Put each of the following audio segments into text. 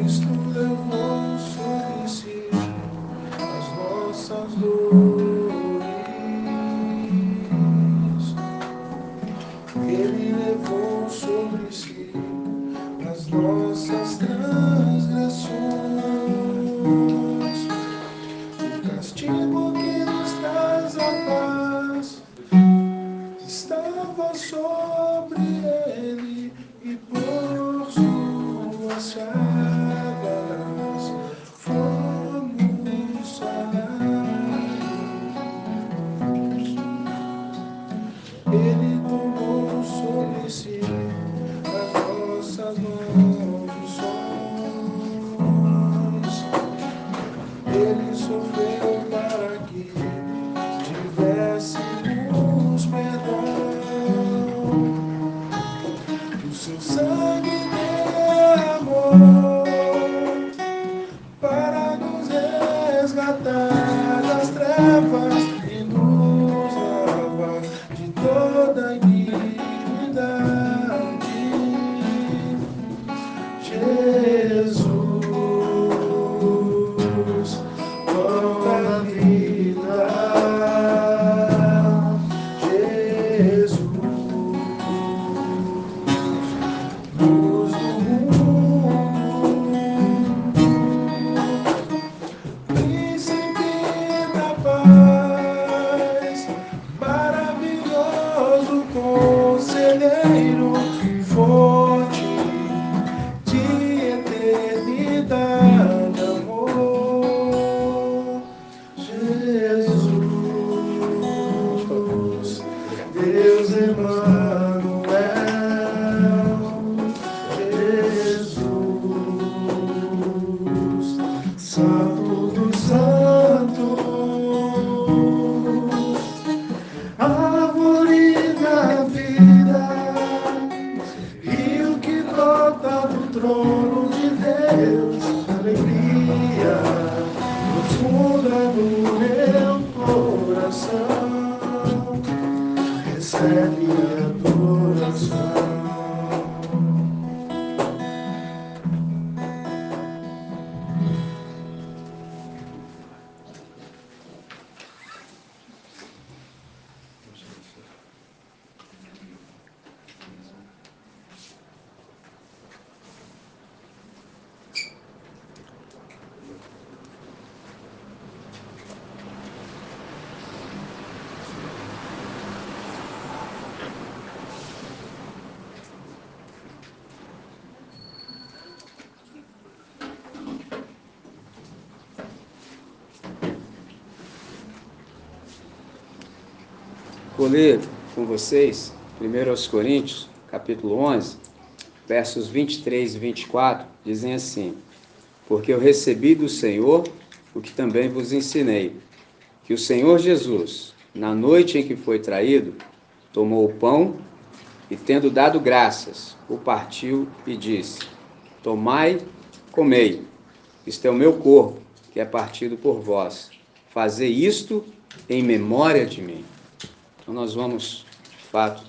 Cristo levou sobre si as nossas dores. Ele levou sobre si as nossas transgressões. Deus Emmanuel, Vou ler com vocês 1 aos Coríntios, capítulo 11, versos 23 e 24, dizem assim: Porque eu recebi do Senhor o que também vos ensinei, que o Senhor Jesus, na noite em que foi traído, tomou o pão e, tendo dado graças, o partiu e disse: Tomai, comei, isto é o meu corpo, que é partido por vós. Fazei isto em memória de mim. Então nós vamos, de fato,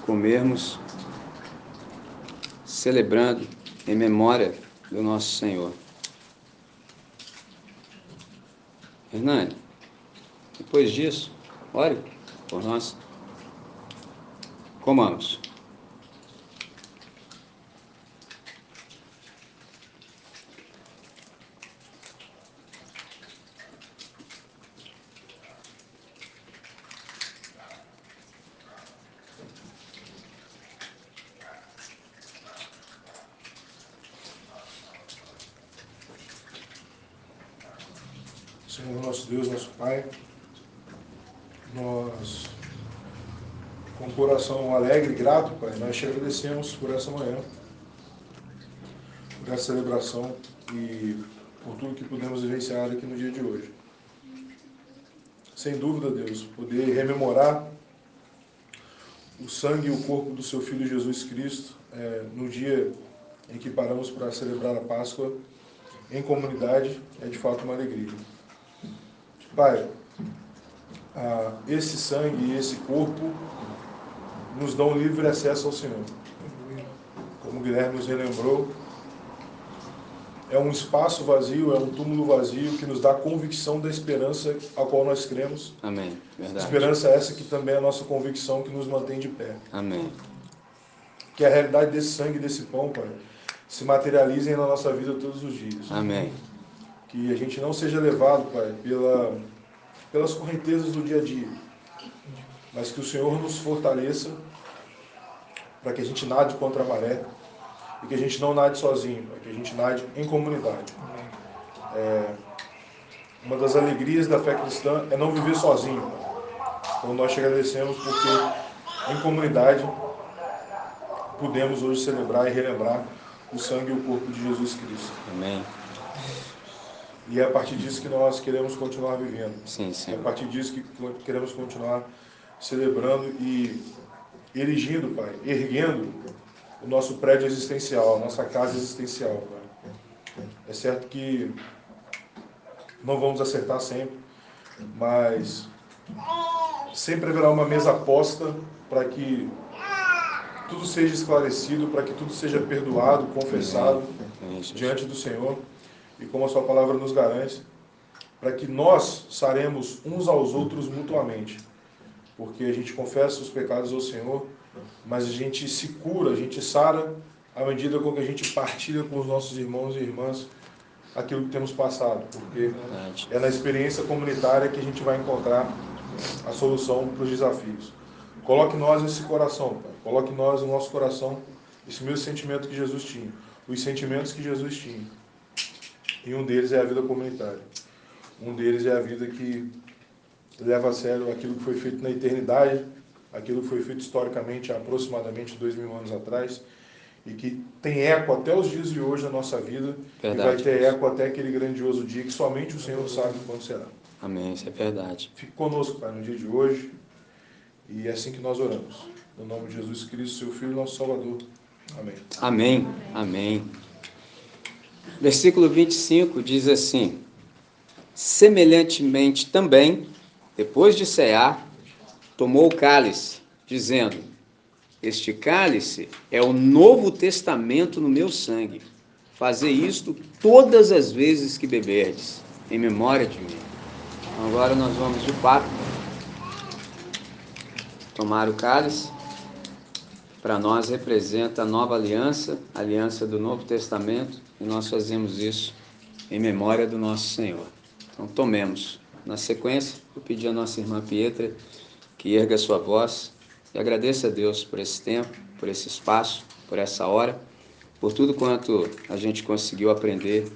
comermos celebrando em memória do nosso Senhor. Hernani, depois disso, ore por nós. Comamos. Senhor nosso Deus, nosso Pai, nós, com coração alegre e grato, Pai, nós te agradecemos por essa manhã, por essa celebração e por tudo que pudemos vivenciar aqui no dia de hoje. Sem dúvida, Deus, poder rememorar o sangue e o corpo do Seu Filho Jesus Cristo é, no dia em que paramos para celebrar a Páscoa em comunidade é de fato uma alegria. Pai, ah, esse sangue e esse corpo nos dão livre acesso ao Senhor. Como Guilherme nos relembrou, é um espaço vazio, é um túmulo vazio que nos dá a convicção da esperança a qual nós cremos. Amém. Verdade. Esperança essa que também é a nossa convicção que nos mantém de pé. Amém. Que a realidade desse sangue, desse pão, Pai, se materializem na nossa vida todos os dias. Amém. Que a gente não seja levado, Pai, pela, pelas correntezas do dia a dia, mas que o Senhor nos fortaleça para que a gente nade contra a maré e que a gente não nade sozinho, para que a gente nade em comunidade. É, uma das alegrias da fé cristã é não viver sozinho. Então nós te agradecemos porque em comunidade podemos hoje celebrar e relembrar o sangue e o corpo de Jesus Cristo. Amém. E é a partir disso que nós queremos continuar vivendo. Sim, É a partir disso que queremos continuar celebrando e erigindo, Pai, erguendo o nosso prédio existencial, a nossa casa existencial, Pai. É certo que não vamos acertar sempre, mas sempre haverá uma mesa posta para que tudo seja esclarecido, para que tudo seja perdoado, confessado diante do Senhor e como a sua palavra nos garante, para que nós saremos uns aos outros mutuamente. Porque a gente confessa os pecados ao Senhor, mas a gente se cura, a gente sara à medida com que a gente partilha com os nossos irmãos e irmãs aquilo que temos passado. Porque é na experiência comunitária que a gente vai encontrar a solução para os desafios. Coloque nós esse coração, Pai. Coloque nós, no nosso coração, esse mesmo sentimento que Jesus tinha. Os sentimentos que Jesus tinha. E um deles é a vida comunitária. Um deles é a vida que leva a sério aquilo que foi feito na eternidade, aquilo que foi feito historicamente há aproximadamente dois mil anos atrás, e que tem eco até os dias de hoje na nossa vida, Verdade, e vai ter eco até aquele grandioso dia que somente o Senhor sabe quando será. Amém. Isso é verdade. Fique conosco, Pai, no dia de hoje, e é assim que nós oramos. No nome de Jesus Cristo, seu Filho, nosso Salvador. Amém. Amém. Amém. Versículo 25 diz assim: Semelhantemente também, depois de cear, tomou o cálice, dizendo: Este cálice é o novo testamento no meu sangue. Fazer isto todas as vezes que beberdes, em memória de mim. Então, agora nós vamos de fato tomar o cálice para nós representa a nova aliança, a aliança do Novo Testamento, e nós fazemos isso em memória do nosso Senhor. Então tomemos. Na sequência, eu pedi à nossa irmã Pietra que erga sua voz e agradeça a Deus por esse tempo, por esse espaço, por essa hora, por tudo quanto a gente conseguiu aprender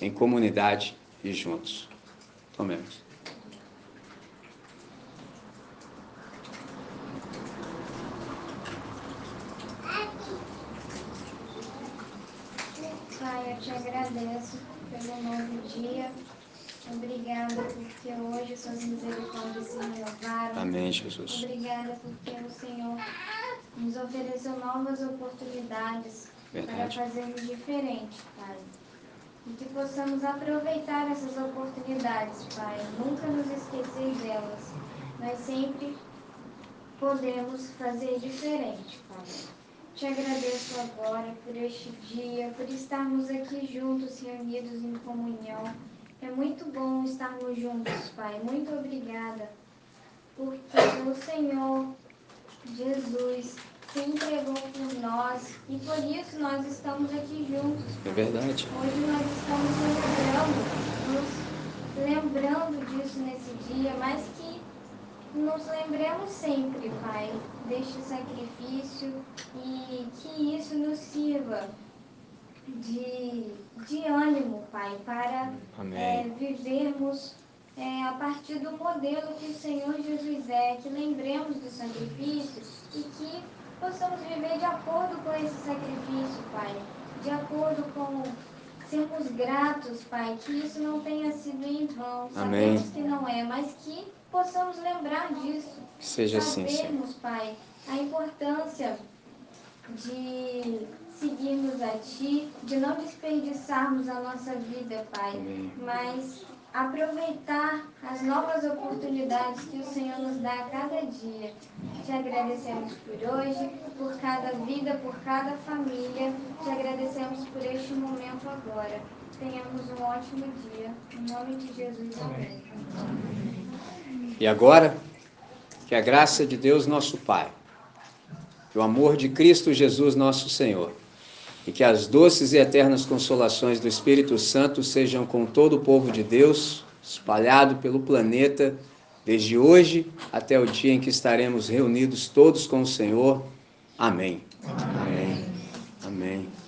em comunidade e juntos. Tomemos. Pai, eu te agradeço pelo novo dia. Obrigada porque hoje suas misericórdias se renovaram. Amém, Jesus. Obrigada porque o Senhor nos ofereceu novas oportunidades Verdade. para fazermos diferente, Pai. E que possamos aproveitar essas oportunidades, Pai. Nunca nos esquecer delas. Nós sempre podemos fazer diferente, Pai. Te agradeço agora por este dia, por estarmos aqui juntos, reunidos em comunhão. É muito bom estarmos juntos, Pai. Muito obrigada, porque o Senhor Jesus se entregou por nós e por isso nós estamos aqui juntos. É verdade. Hoje nós estamos lembrando, nos lembrando disso nesse dia, mas que nos lembremos sempre, Pai, deste sacrifício e isso nos sirva de, de ânimo, Pai, para é, vivermos é, a partir do modelo que o Senhor Jesus é, que lembremos do sacrifício e que possamos viver de acordo com esse sacrifício, Pai, de acordo com sermos gratos, Pai, que isso não tenha sido em vão. Amém. Sabemos que não é, mas que possamos lembrar disso. Que seja assim. Sabermos, Pai, a importância de seguirmos a Ti, de não desperdiçarmos a nossa vida, Pai, Amém. mas aproveitar as novas oportunidades que o Senhor nos dá a cada dia. Te agradecemos por hoje, por cada vida, por cada família. Te agradecemos por este momento agora. Tenhamos um ótimo dia. Em nome de Jesus, amém. E agora, que a graça de Deus, nosso Pai, que o amor de Cristo Jesus, nosso Senhor, e que as doces e eternas consolações do Espírito Santo sejam com todo o povo de Deus, espalhado pelo planeta, desde hoje até o dia em que estaremos reunidos todos com o Senhor. Amém. Amém. Amém.